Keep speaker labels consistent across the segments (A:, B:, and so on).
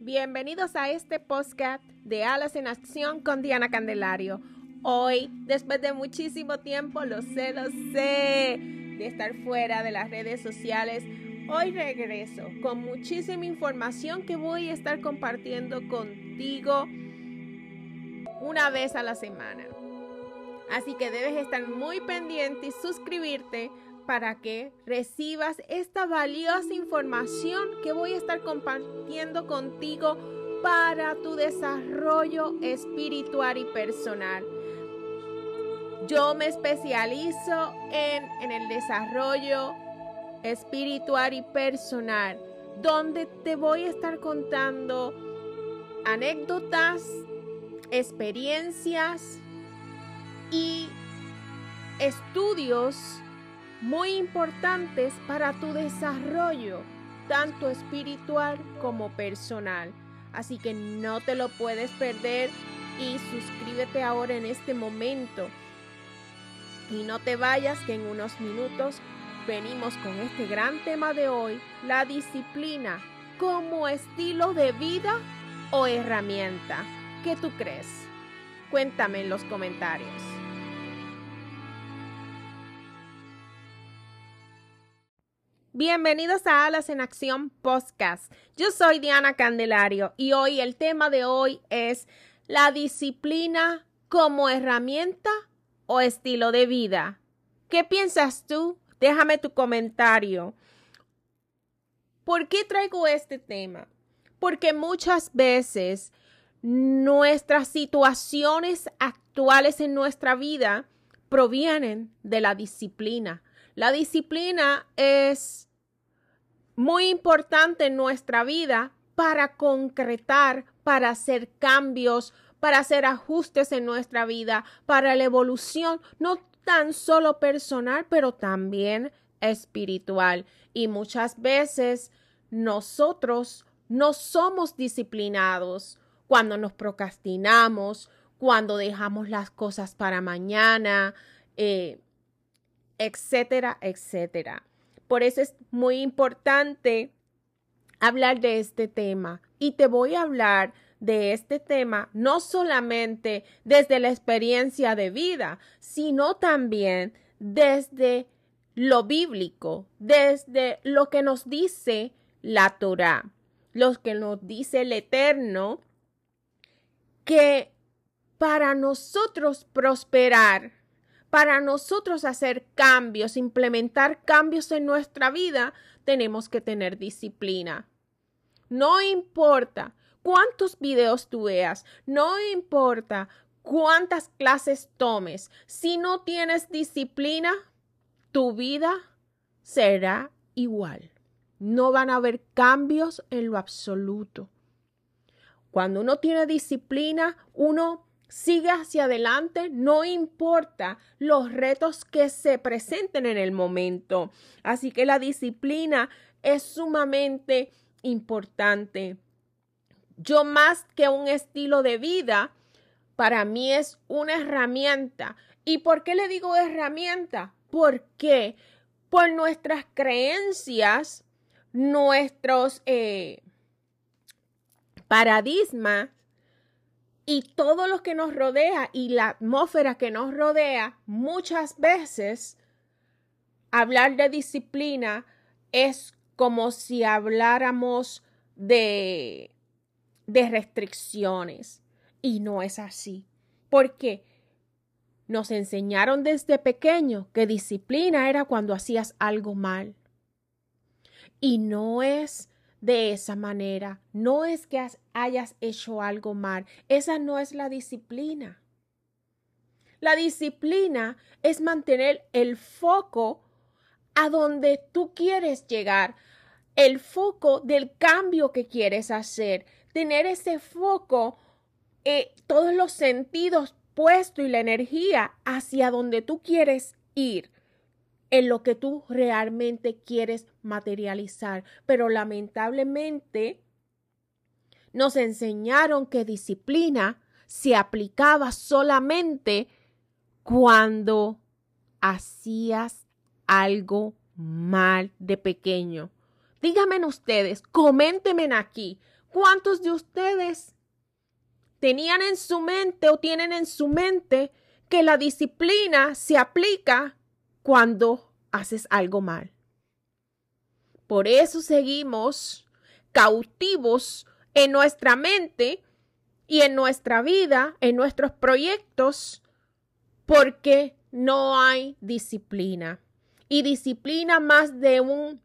A: Bienvenidos a este podcast de Alas en Acción con Diana Candelario. Hoy, después de muchísimo tiempo, lo sé, lo sé, de estar fuera de las redes sociales, hoy regreso con muchísima información que voy a estar compartiendo contigo una vez a la semana. Así que debes estar muy pendiente y suscribirte para que recibas esta valiosa información que voy a estar compartiendo contigo para tu desarrollo espiritual y personal. Yo me especializo en, en el desarrollo espiritual y personal, donde te voy a estar contando anécdotas, experiencias y estudios muy importantes para tu desarrollo, tanto espiritual como personal. Así que no te lo puedes perder y suscríbete ahora en este momento. Y no te vayas que en unos minutos venimos con este gran tema de hoy, la disciplina como estilo de vida o herramienta. ¿Qué tú crees? Cuéntame en los comentarios. Bienvenidos a Alas en Acción Podcast. Yo soy Diana Candelario y hoy el tema de hoy es la disciplina como herramienta o estilo de vida. ¿Qué piensas tú? Déjame tu comentario. ¿Por qué traigo este tema? Porque muchas veces nuestras situaciones actuales en nuestra vida provienen de la disciplina. La disciplina es muy importante en nuestra vida para concretar, para hacer cambios, para hacer ajustes en nuestra vida, para la evolución, no tan solo personal, pero también espiritual. Y muchas veces nosotros no somos disciplinados cuando nos procrastinamos, cuando dejamos las cosas para mañana, eh, etcétera, etcétera. Por eso es muy importante hablar de este tema. Y te voy a hablar de este tema no solamente desde la experiencia de vida, sino también desde lo bíblico, desde lo que nos dice la Torah, lo que nos dice el Eterno, que para nosotros prosperar para nosotros hacer cambios, implementar cambios en nuestra vida, tenemos que tener disciplina. No importa cuántos videos tú veas, no importa cuántas clases tomes, si no tienes disciplina, tu vida será igual. No van a haber cambios en lo absoluto. Cuando uno tiene disciplina, uno Sigue hacia adelante, no importa los retos que se presenten en el momento. Así que la disciplina es sumamente importante. Yo más que un estilo de vida, para mí es una herramienta. ¿Y por qué le digo herramienta? Porque por nuestras creencias, nuestros eh, paradigmas y todo lo que nos rodea y la atmósfera que nos rodea, muchas veces hablar de disciplina es como si habláramos de, de restricciones. Y no es así. Porque nos enseñaron desde pequeño que disciplina era cuando hacías algo mal. Y no es de esa manera. No es que hayas hecho algo mal. Esa no es la disciplina. La disciplina es mantener el foco a donde tú quieres llegar, el foco del cambio que quieres hacer, tener ese foco, eh, todos los sentidos puestos y la energía hacia donde tú quieres ir en lo que tú realmente quieres materializar. Pero lamentablemente nos enseñaron que disciplina se aplicaba solamente cuando hacías algo mal de pequeño. Díganme ustedes, coméntenme aquí, ¿Cuántos de ustedes tenían en su mente o tienen en su mente que la disciplina se aplica cuando haces algo mal? Por eso seguimos cautivos en nuestra mente y en nuestra vida, en nuestros proyectos, porque no hay disciplina. Y disciplina más de un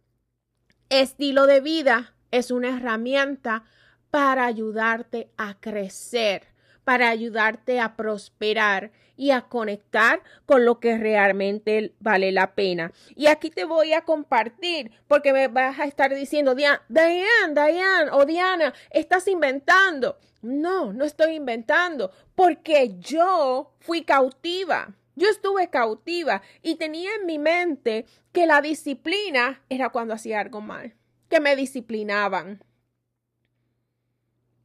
A: estilo de vida es una herramienta para ayudarte a crecer, para ayudarte a prosperar y a conectar con lo que realmente vale la pena. Y aquí te voy a compartir, porque me vas a estar diciendo, Diane, Diane o Diana, estás inventando. No, no estoy inventando, porque yo fui cautiva. Yo estuve cautiva y tenía en mi mente que la disciplina era cuando hacía algo mal, que me disciplinaban.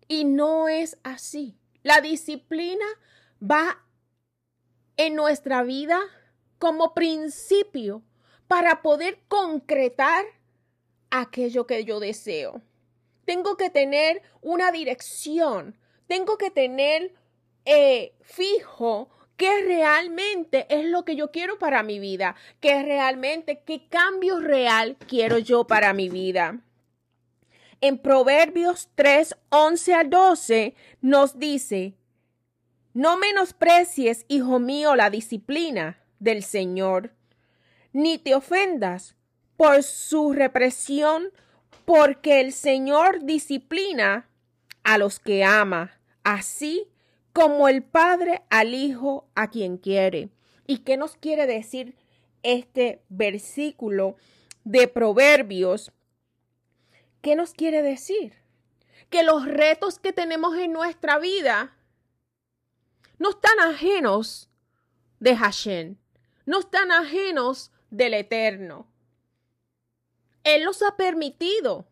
A: Y no es así. La disciplina va en nuestra vida como principio para poder concretar aquello que yo deseo. Tengo que tener una dirección, tengo que tener eh, fijo qué realmente es lo que yo quiero para mi vida, qué realmente, qué cambio real quiero yo para mi vida. En Proverbios 3, 11 al 12 nos dice, no menosprecies, hijo mío, la disciplina del Señor, ni te ofendas por su represión, porque el Señor disciplina a los que ama, así como el Padre al Hijo a quien quiere. ¿Y qué nos quiere decir este versículo de Proverbios? ¿Qué nos quiere decir? Que los retos que tenemos en nuestra vida no están ajenos de Hashem, no están ajenos del Eterno. Él los ha permitido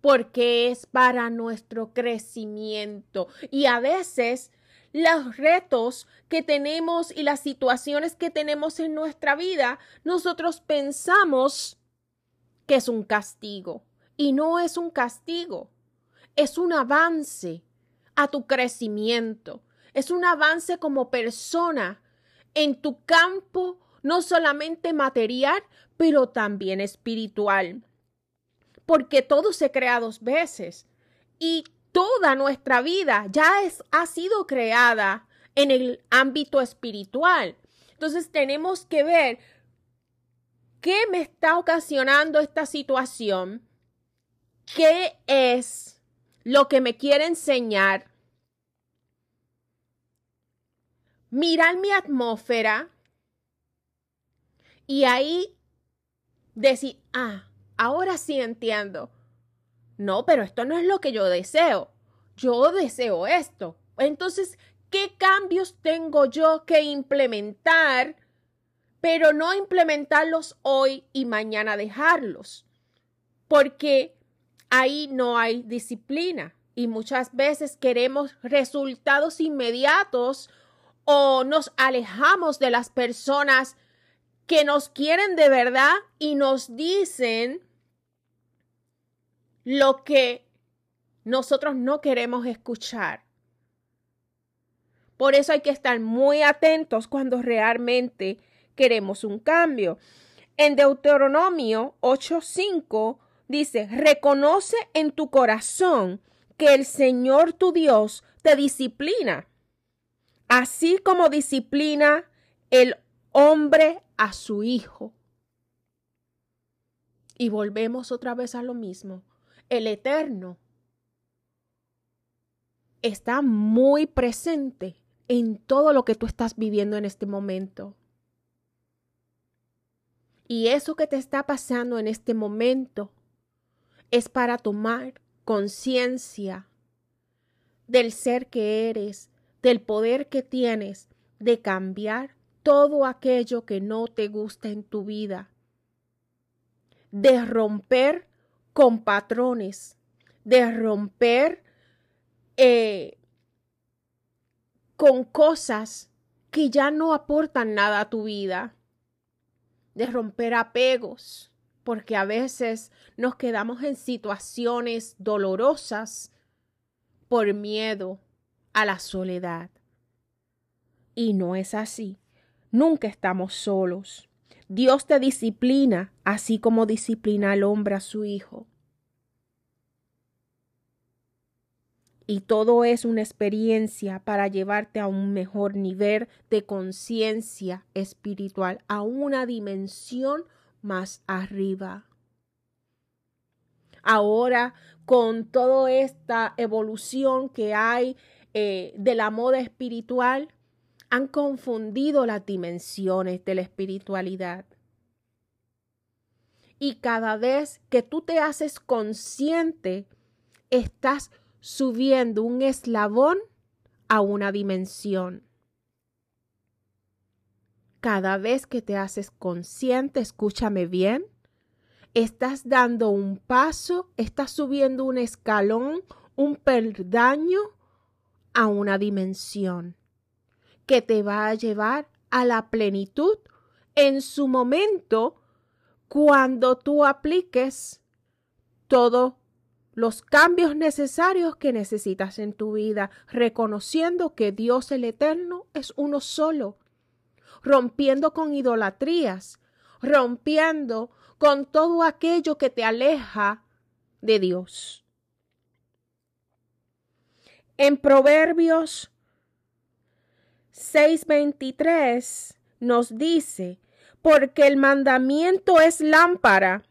A: porque es para nuestro crecimiento y a veces los retos que tenemos y las situaciones que tenemos en nuestra vida, nosotros pensamos que es un castigo y no es un castigo, es un avance a tu crecimiento, es un avance como persona en tu campo, no solamente material, pero también espiritual. Porque todo se crea dos veces y toda nuestra vida ya es, ha sido creada en el ámbito espiritual. Entonces tenemos que ver qué me está ocasionando esta situación, qué es lo que me quiere enseñar mirar mi atmósfera y ahí decir, ah, ahora sí entiendo. No, pero esto no es lo que yo deseo. Yo deseo esto. Entonces, ¿qué cambios tengo yo que implementar? Pero no implementarlos hoy y mañana dejarlos. Porque ahí no hay disciplina. Y muchas veces queremos resultados inmediatos o nos alejamos de las personas que nos quieren de verdad y nos dicen lo que nosotros no queremos escuchar. Por eso hay que estar muy atentos cuando realmente queremos un cambio. En Deuteronomio 8:5 dice, reconoce en tu corazón que el Señor tu Dios te disciplina así como disciplina el hombre a su hijo. Y volvemos otra vez a lo mismo. El Eterno está muy presente en todo lo que tú estás viviendo en este momento. Y eso que te está pasando en este momento es para tomar conciencia del ser que eres del poder que tienes de cambiar todo aquello que no te gusta en tu vida, de romper con patrones, de romper eh, con cosas que ya no aportan nada a tu vida, de romper apegos, porque a veces nos quedamos en situaciones dolorosas por miedo a la soledad. Y no es así. Nunca estamos solos. Dios te disciplina así como disciplina al hombre a su hijo. Y todo es una experiencia para llevarte a un mejor nivel de conciencia espiritual, a una dimensión más arriba. Ahora, con toda esta evolución que hay eh, de la moda espiritual, han confundido las dimensiones de la espiritualidad. Y cada vez que tú te haces consciente, estás subiendo un eslabón a una dimensión. Cada vez que te haces consciente, escúchame bien, estás dando un paso, estás subiendo un escalón, un peldaño a una dimensión que te va a llevar a la plenitud en su momento cuando tú apliques todos los cambios necesarios que necesitas en tu vida, reconociendo que Dios el Eterno es uno solo, rompiendo con idolatrías, rompiendo con todo aquello que te aleja de Dios. En Proverbios 6:23 nos dice, porque el mandamiento es lámpara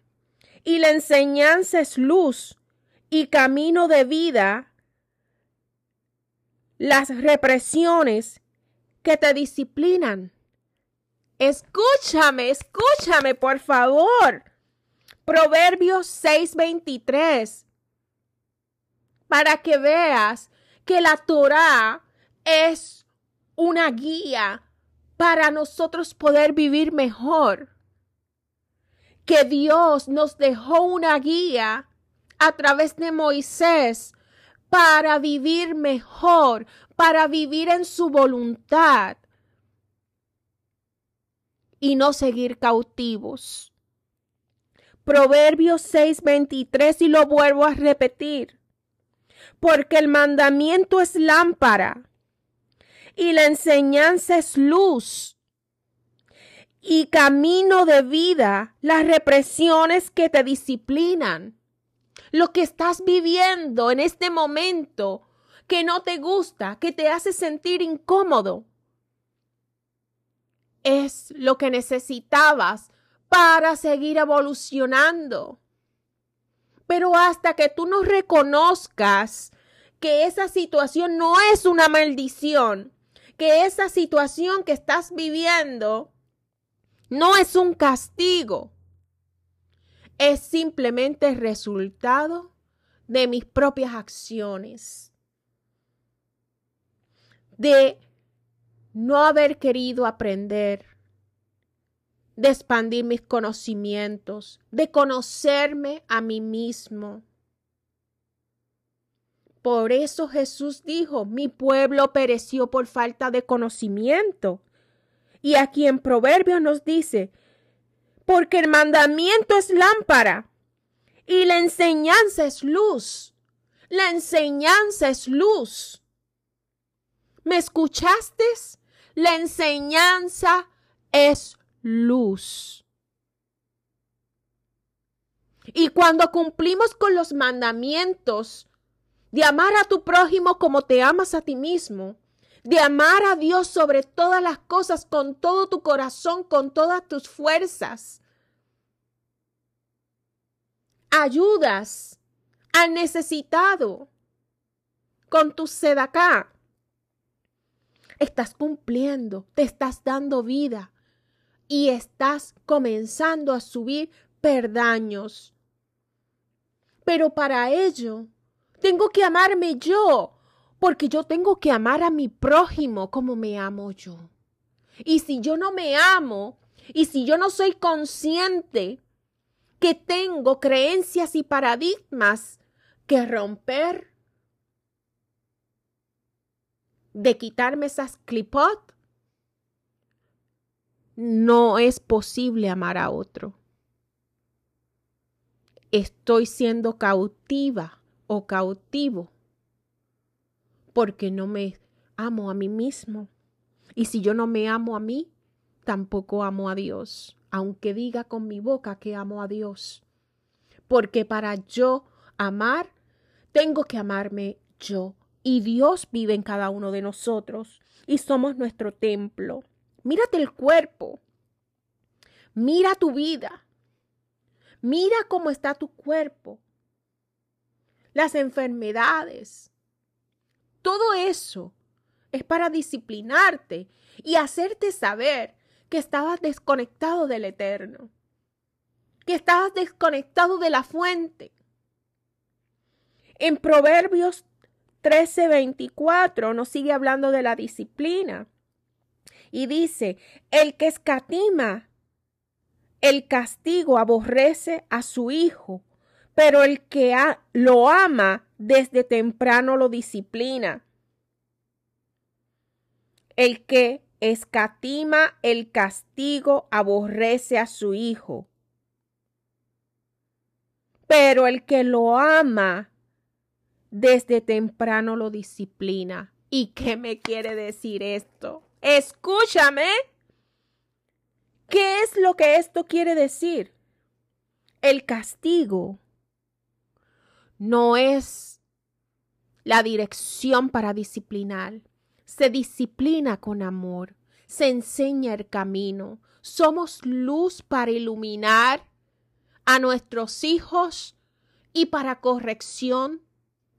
A: y la enseñanza es luz y camino de vida, las represiones que te disciplinan. Escúchame, escúchame, por favor. Proverbios 6:23. Para que veas que la Torah es una guía para nosotros poder vivir mejor. Que Dios nos dejó una guía a través de Moisés para vivir mejor, para vivir en su voluntad y no seguir cautivos. Proverbios 6:23 y lo vuelvo a repetir. Porque el mandamiento es lámpara y la enseñanza es luz y camino de vida, las represiones que te disciplinan. Lo que estás viviendo en este momento que no te gusta, que te hace sentir incómodo, es lo que necesitabas para seguir evolucionando. Pero hasta que tú no reconozcas que esa situación no es una maldición, que esa situación que estás viviendo no es un castigo, es simplemente resultado de mis propias acciones, de no haber querido aprender, de expandir mis conocimientos, de conocerme a mí mismo por eso Jesús dijo, mi pueblo pereció por falta de conocimiento. Y aquí en Proverbios nos dice, porque el mandamiento es lámpara y la enseñanza es luz. La enseñanza es luz. ¿Me escuchaste? La enseñanza es luz. Y cuando cumplimos con los mandamientos, de amar a tu prójimo como te amas a ti mismo, de amar a Dios sobre todas las cosas, con todo tu corazón, con todas tus fuerzas. Ayudas al necesitado con tu sedacá. Estás cumpliendo, te estás dando vida y estás comenzando a subir perdaños. Pero para ello tengo que amarme yo, porque yo tengo que amar a mi prójimo como me amo yo. Y si yo no me amo, y si yo no soy consciente que tengo creencias y paradigmas que romper, de quitarme esas clipot, no es posible amar a otro. Estoy siendo cautiva o cautivo. porque no me amo a mí mismo. Y si yo no me amo a mí, tampoco amo a Dios, aunque diga con mi boca que amo a Dios. Porque para yo amar, tengo que amarme yo. Y Dios vive en cada uno de nosotros y somos nuestro templo. Mírate el cuerpo. Mira tu vida. Mira cómo está tu cuerpo. Las enfermedades. Todo eso es para disciplinarte y hacerte saber que estabas desconectado del eterno, que estabas desconectado de la fuente. En Proverbios 13:24 nos sigue hablando de la disciplina y dice, el que escatima el castigo aborrece a su hijo, pero el que lo ama desde temprano lo disciplina. El que escatima el castigo aborrece a su hijo, pero el que lo ama desde temprano lo disciplina. ¿Y qué me quiere decir esto? Escúchame. ¿Qué es lo que esto quiere decir? El castigo no es la dirección para disciplinar. Se disciplina con amor, se enseña el camino. Somos luz para iluminar a nuestros hijos y para corrección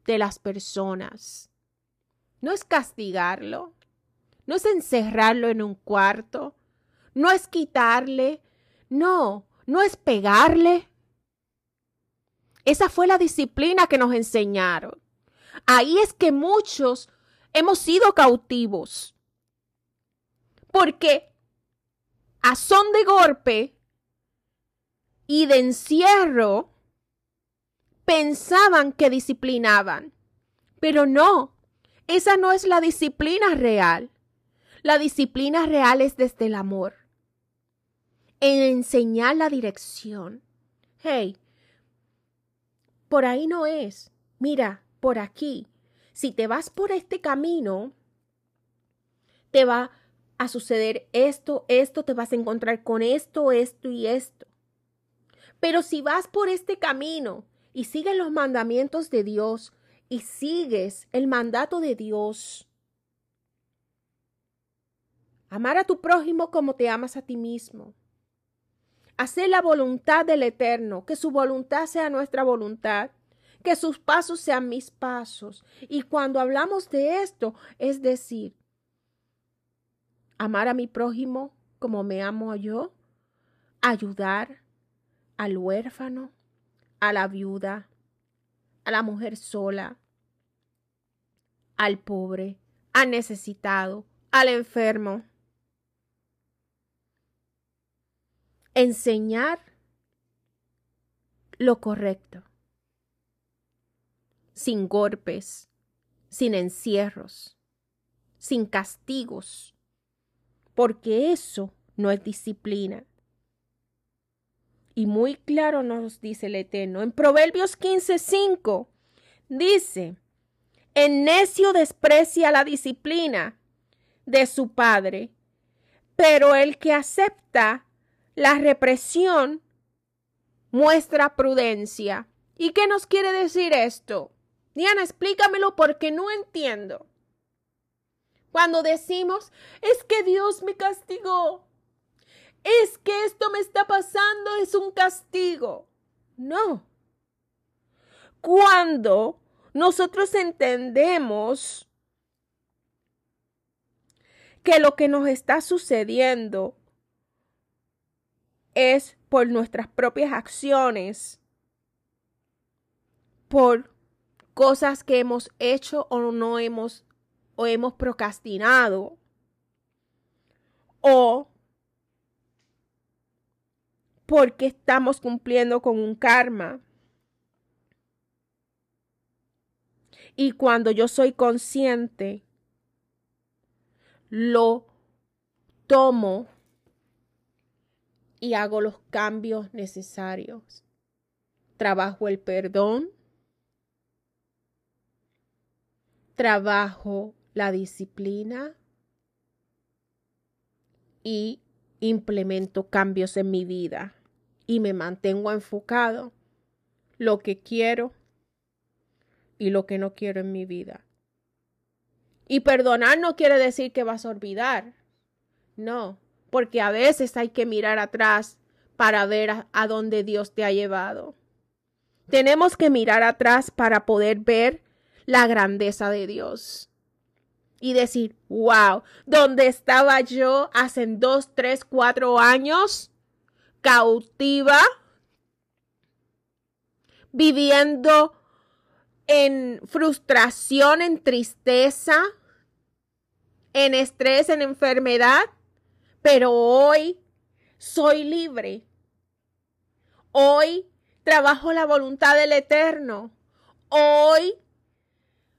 A: de las personas. No es castigarlo, no es encerrarlo en un cuarto, no es quitarle, no, no es pegarle. Esa fue la disciplina que nos enseñaron. Ahí es que muchos hemos sido cautivos. Porque a son de golpe y de encierro pensaban que disciplinaban. Pero no, esa no es la disciplina real. La disciplina real es desde el amor. En enseñar la dirección. Hey, por ahí no es. Mira, por aquí. Si te vas por este camino, te va a suceder esto, esto, te vas a encontrar con esto, esto y esto. Pero si vas por este camino y sigues los mandamientos de Dios y sigues el mandato de Dios, amar a tu prójimo como te amas a ti mismo, hacer la voluntad del Eterno, que su voluntad sea nuestra voluntad, que sus pasos sean mis pasos. Y cuando hablamos de esto, es decir, amar a mi prójimo como me amo yo, ayudar al huérfano, a la viuda, a la mujer sola, al pobre, al necesitado, al enfermo. Enseñar lo correcto, sin golpes, sin encierros, sin castigos, porque eso no es disciplina. Y muy claro nos dice el Eterno. En Proverbios 15:5 dice, el necio desprecia la disciplina de su padre, pero el que acepta la represión muestra prudencia. ¿Y qué nos quiere decir esto? Diana, explícamelo porque no entiendo. Cuando decimos, es que Dios me castigó, es que esto me está pasando, es un castigo. No. Cuando nosotros entendemos que lo que nos está sucediendo es por nuestras propias acciones, por cosas que hemos hecho o no hemos o hemos procrastinado o porque estamos cumpliendo con un karma. Y cuando yo soy consciente, lo tomo y hago los cambios necesarios. Trabajo el perdón. trabajo la disciplina y implemento cambios en mi vida y me mantengo enfocado lo que quiero y lo que no quiero en mi vida. Y perdonar no quiere decir que vas a olvidar. No, porque a veces hay que mirar atrás para ver a, a, dónde Dios te ha llevado. Tenemos que mirar atrás para poder ver la grandeza de Dios y decir, wow, ¿dónde estaba yo hace dos, tres, cuatro años? Cautiva, viviendo en frustración, en tristeza, en estrés, en enfermedad, pero hoy soy libre. Hoy trabajo la voluntad del Eterno. Hoy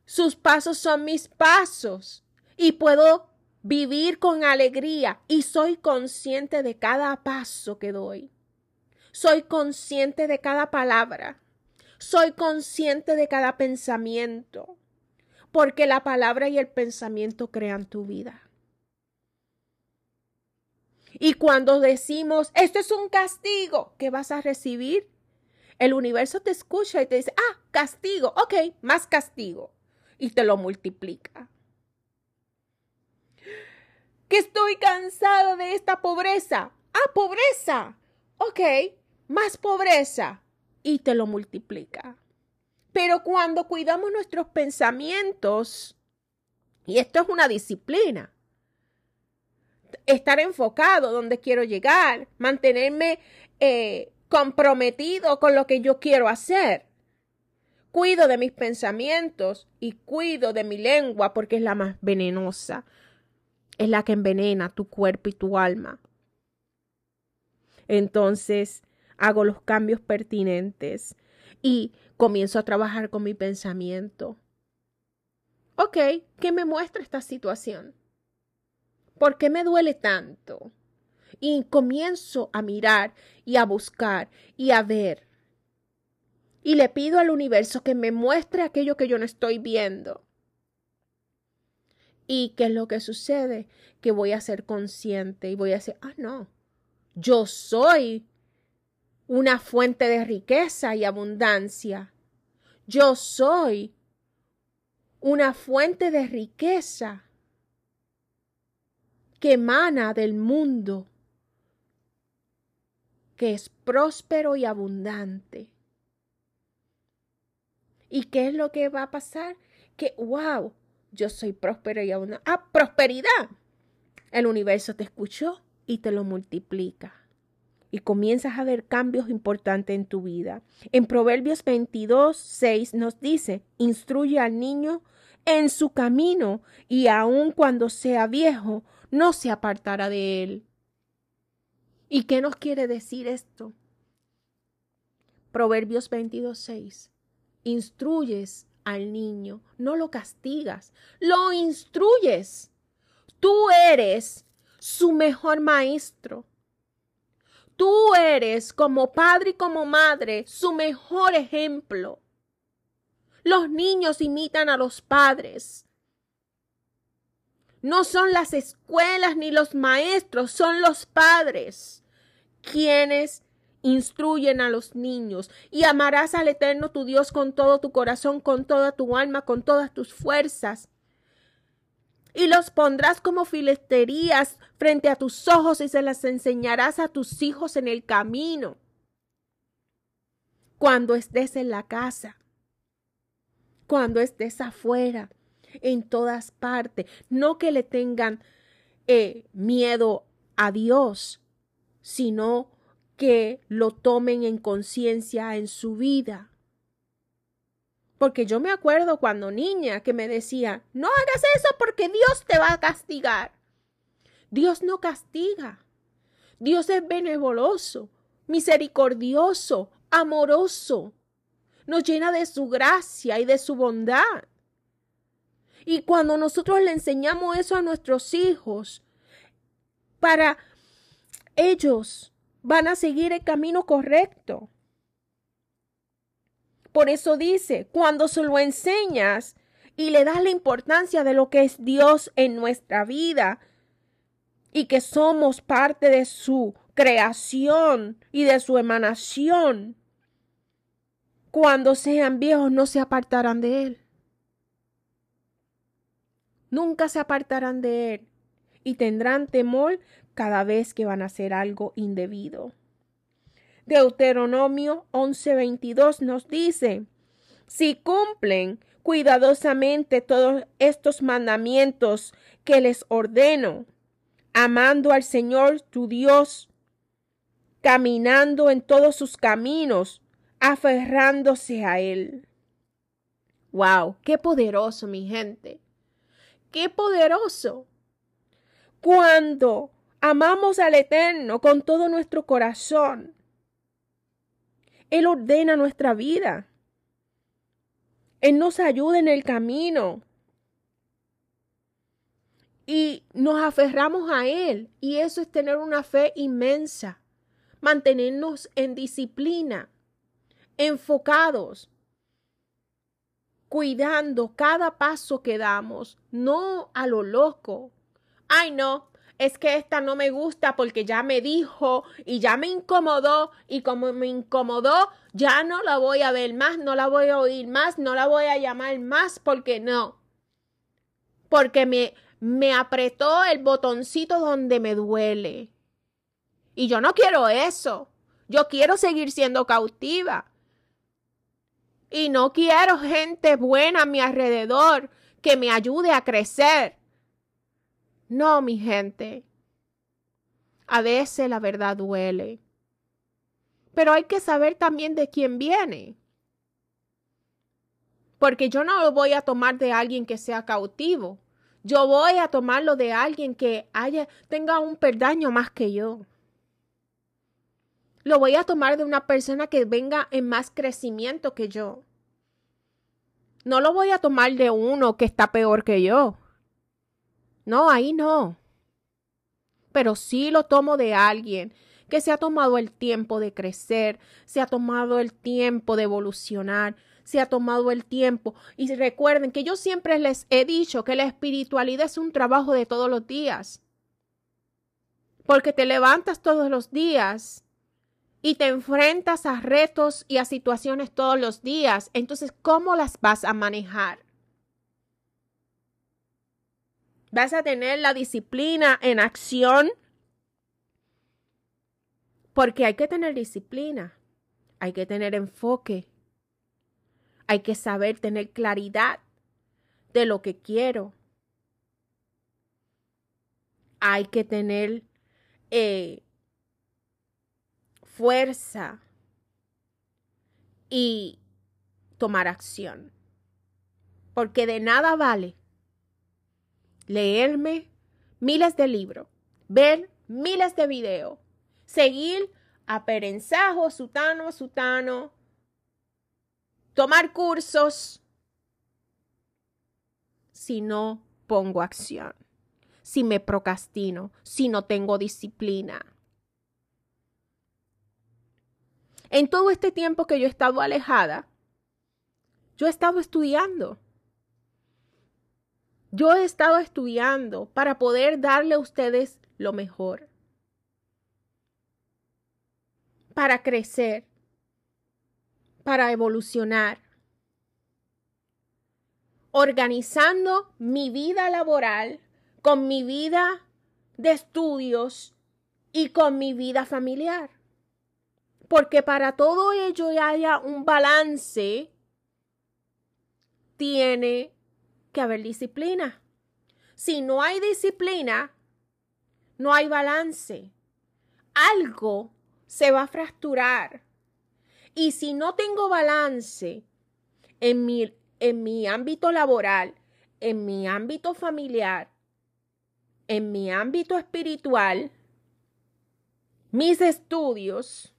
A: sus pasos son mis pasos y puedo vivir con alegría y soy consciente de cada paso que doy. Soy consciente de cada palabra. Soy consciente de cada pensamiento. Porque la palabra y el pensamiento crean tu vida. Y cuando decimos, esto es un castigo que vas a recibir, el universo te escucha y te dice, ah, castigo, ok, más castigo y te lo multiplica. Estoy cansado de esta pobreza. Ah, pobreza. Ok, más pobreza y te lo multiplica. Pero cuando cuidamos nuestros pensamientos, y esto es una disciplina, estar enfocado donde quiero llegar, mantenerme eh, comprometido con lo que yo quiero hacer cuido de mis pensamientos y cuido de mi lengua porque es la más venenosa. Es la que envenena tu cuerpo y tu alma. Entonces hago los cambios pertinentes y comienzo a trabajar con mi pensamiento. Ok, ¿qué me muestra esta situación? ¿Por qué me duele tanto? Y comienzo a mirar y a buscar y a ver y le pido al universo que me muestre aquello que yo no estoy viendo. ¿Y qué es lo que sucede? Que voy a ser consciente y voy a decir, ah, no, yo soy una fuente de riqueza y abundancia. Yo soy una fuente de riqueza que emana del mundo, que es próspero y abundante. ¿Y qué es lo que va a pasar? Que, wow, yo soy próspero y aún... ¡Ah, prosperidad! El universo te escuchó y te lo multiplica. Y comienzas a ver cambios importantes en tu vida. En Proverbios 22, 6 nos dice, instruye al niño en su camino y aun cuando sea viejo, no se apartará de él. ¿Y qué nos quiere decir esto? Proverbios 22, 6 instruyes al niño, no lo castigas, lo instruyes. Tú eres su mejor maestro. Tú eres como padre y como madre su mejor ejemplo. Los niños imitan a los padres. No son las escuelas ni los maestros, son los padres quienes instruyen a los niños y amarás al Eterno tu Dios con todo tu corazón, con toda tu alma, con todas tus fuerzas. Y los pondrás como filesterías frente a tus ojos y se las enseñarás a tus hijos en el camino. Cuando estés en la casa, cuando estés afuera, en todas partes, no que le tengan eh, miedo a Dios, sino que lo tomen en conciencia en su vida. Porque yo me acuerdo cuando niña que me decía, no hagas eso porque Dios te va a castigar. Dios no castiga. Dios es benevolioso, misericordioso, amoroso. Nos llena de su gracia y de su bondad. Y cuando nosotros le enseñamos eso a nuestros hijos, para ellos van a seguir el camino correcto. Por eso dice, cuando se lo enseñas y le das la importancia de lo que es Dios en nuestra vida y que somos parte de su creación y de su emanación, cuando sean viejos no se apartarán de Él. Nunca se apartarán de Él y tendrán temor cada vez que van a hacer algo indebido. Deuteronomio 11:22 nos dice, si cumplen cuidadosamente todos estos mandamientos que les ordeno, amando al Señor tu Dios, caminando en todos sus caminos, aferrándose a Él. ¡Wow! ¡Qué poderoso, mi gente! ¡Qué poderoso! Cuando amamos al Eterno con todo nuestro corazón, Él ordena nuestra vida. Él nos ayuda en el camino. Y nos aferramos a Él. Y eso es tener una fe inmensa. Mantenernos en disciplina, enfocados, cuidando cada paso que damos, no a lo loco. Ay, no, es que esta no me gusta porque ya me dijo y ya me incomodó y como me incomodó, ya no la voy a ver más, no la voy a oír más, no la voy a llamar más porque no. Porque me, me apretó el botoncito donde me duele. Y yo no quiero eso. Yo quiero seguir siendo cautiva. Y no quiero gente buena a mi alrededor que me ayude a crecer. No, mi gente. A veces la verdad duele. Pero hay que saber también de quién viene. Porque yo no lo voy a tomar de alguien que sea cautivo. Yo voy a tomarlo de alguien que haya, tenga un perdaño más que yo. Lo voy a tomar de una persona que venga en más crecimiento que yo. No lo voy a tomar de uno que está peor que yo. No, ahí no. Pero sí lo tomo de alguien que se ha tomado el tiempo de crecer, se ha tomado el tiempo de evolucionar, se ha tomado el tiempo. Y recuerden que yo siempre les he dicho que la espiritualidad es un trabajo de todos los días. Porque te levantas todos los días y te enfrentas a retos y a situaciones todos los días. Entonces, ¿cómo las vas a manejar? Vas a tener la disciplina en acción. Porque hay que tener disciplina. Hay que tener enfoque. Hay que saber tener claridad de lo que quiero. Hay que tener eh, fuerza y tomar acción. Porque de nada vale leerme miles de libros, ver miles de videos, seguir a Perenzajo, Sutano, Sutano, tomar cursos, si no pongo acción, si me procrastino, si no tengo disciplina. En todo este tiempo que yo he estado alejada, yo he estado estudiando. Yo he estado estudiando para poder darle a ustedes lo mejor, para crecer, para evolucionar, organizando mi vida laboral con mi vida de estudios y con mi vida familiar. Porque para todo ello haya un balance, tiene que haber disciplina. Si no hay disciplina, no hay balance. Algo se va a fracturar. Y si no tengo balance en mi, en mi ámbito laboral, en mi ámbito familiar, en mi ámbito espiritual, mis estudios,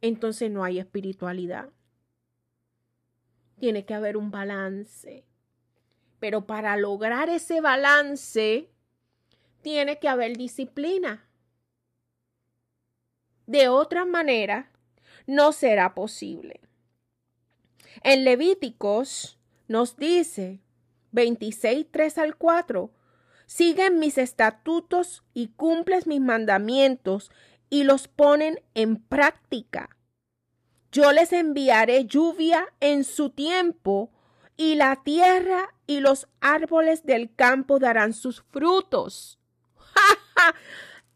A: entonces no hay espiritualidad. Tiene que haber un balance. Pero para lograr ese balance, tiene que haber disciplina. De otra manera, no será posible. En Levíticos nos dice 26, 3 al 4, siguen mis estatutos y cumples mis mandamientos y los ponen en práctica. Yo les enviaré lluvia en su tiempo y la tierra y los árboles del campo darán sus frutos.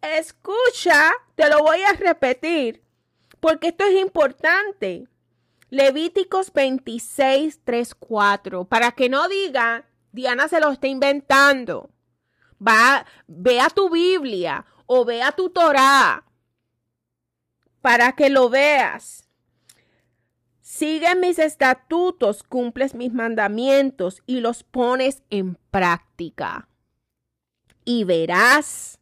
A: Escucha, te lo voy a repetir, porque esto es importante. Levíticos 26, 3, 4, para que no diga, Diana se lo está inventando. Va, ve a tu Biblia o ve a tu Torah para que lo veas. Sigue mis estatutos, cumples mis mandamientos y los pones en práctica. Y verás.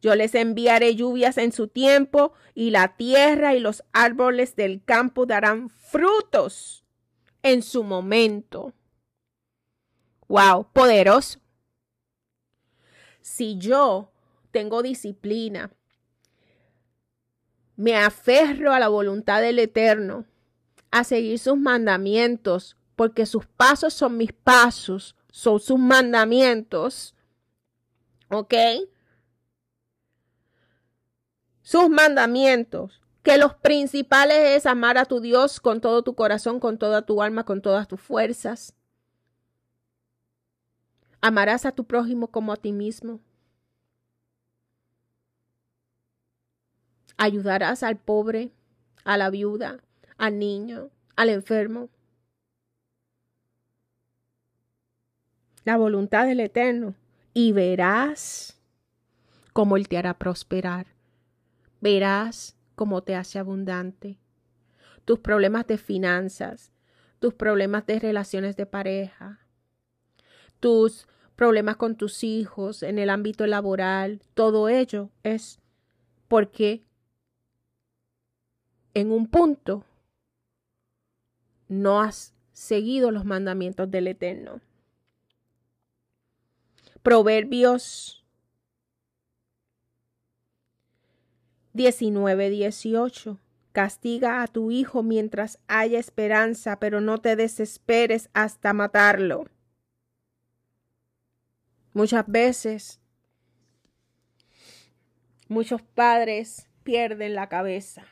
A: Yo les enviaré lluvias en su tiempo y la tierra y los árboles del campo darán frutos en su momento. Wow, poderoso. Si yo tengo disciplina, me aferro a la voluntad del Eterno, a seguir sus mandamientos, porque sus pasos son mis pasos, son sus mandamientos. ¿Ok? Sus mandamientos, que los principales es amar a tu Dios con todo tu corazón, con toda tu alma, con todas tus fuerzas. Amarás a tu prójimo como a ti mismo. Ayudarás al pobre, a la viuda, al niño, al enfermo. La voluntad del Eterno. Y verás cómo Él te hará prosperar. Verás cómo te hace abundante. Tus problemas de finanzas, tus problemas de relaciones de pareja, tus problemas con tus hijos en el ámbito laboral, todo ello es porque en un punto no has seguido los mandamientos del Eterno. Proverbios 19, 18. Castiga a tu hijo mientras haya esperanza, pero no te desesperes hasta matarlo. Muchas veces, muchos padres pierden la cabeza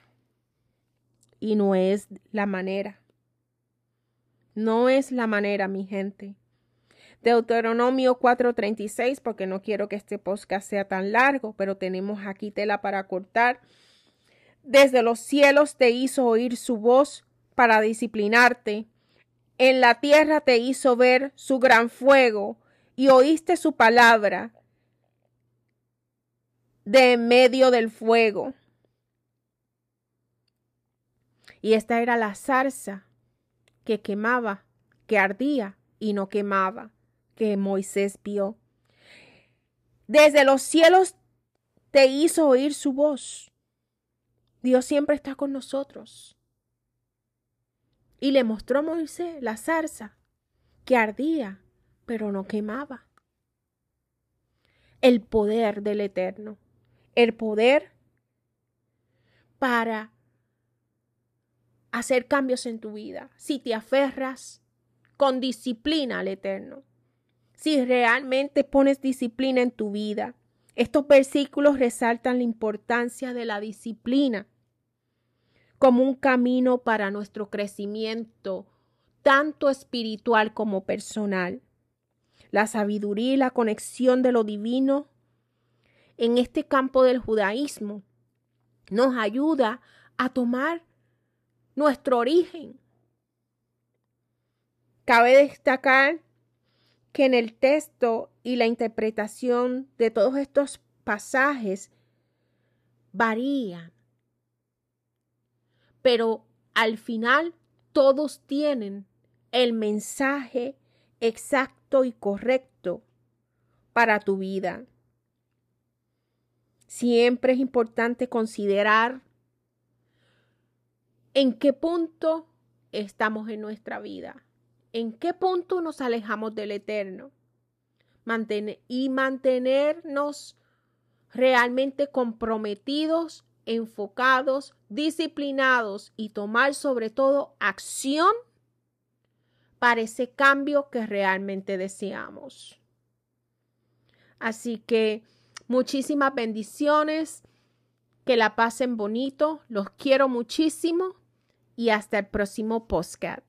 A: y no es la manera. No es la manera, mi gente. Deuteronomio 4:36, porque no quiero que este podcast sea tan largo, pero tenemos aquí tela para cortar. Desde los cielos te hizo oír su voz para disciplinarte. En la tierra te hizo ver su gran fuego y oíste su palabra de en medio del fuego. Y esta era la zarza que quemaba, que ardía y no quemaba, que Moisés vio. Desde los cielos te hizo oír su voz. Dios siempre está con nosotros. Y le mostró a Moisés la zarza que ardía, pero no quemaba. El poder del Eterno, el poder para hacer cambios en tu vida, si te aferras con disciplina al Eterno, si realmente pones disciplina en tu vida. Estos versículos resaltan la importancia de la disciplina como un camino para nuestro crecimiento, tanto espiritual como personal. La sabiduría y la conexión de lo divino en este campo del judaísmo nos ayuda a tomar nuestro origen. Cabe destacar que en el texto y la interpretación de todos estos pasajes varían, pero al final todos tienen el mensaje exacto y correcto para tu vida. Siempre es importante considerar en qué punto estamos en nuestra vida, en qué punto nos alejamos del eterno y mantenernos realmente comprometidos, enfocados, disciplinados y tomar sobre todo acción para ese cambio que realmente deseamos. Así que muchísimas bendiciones, que la pasen bonito, los quiero muchísimo y hasta el próximo podcast.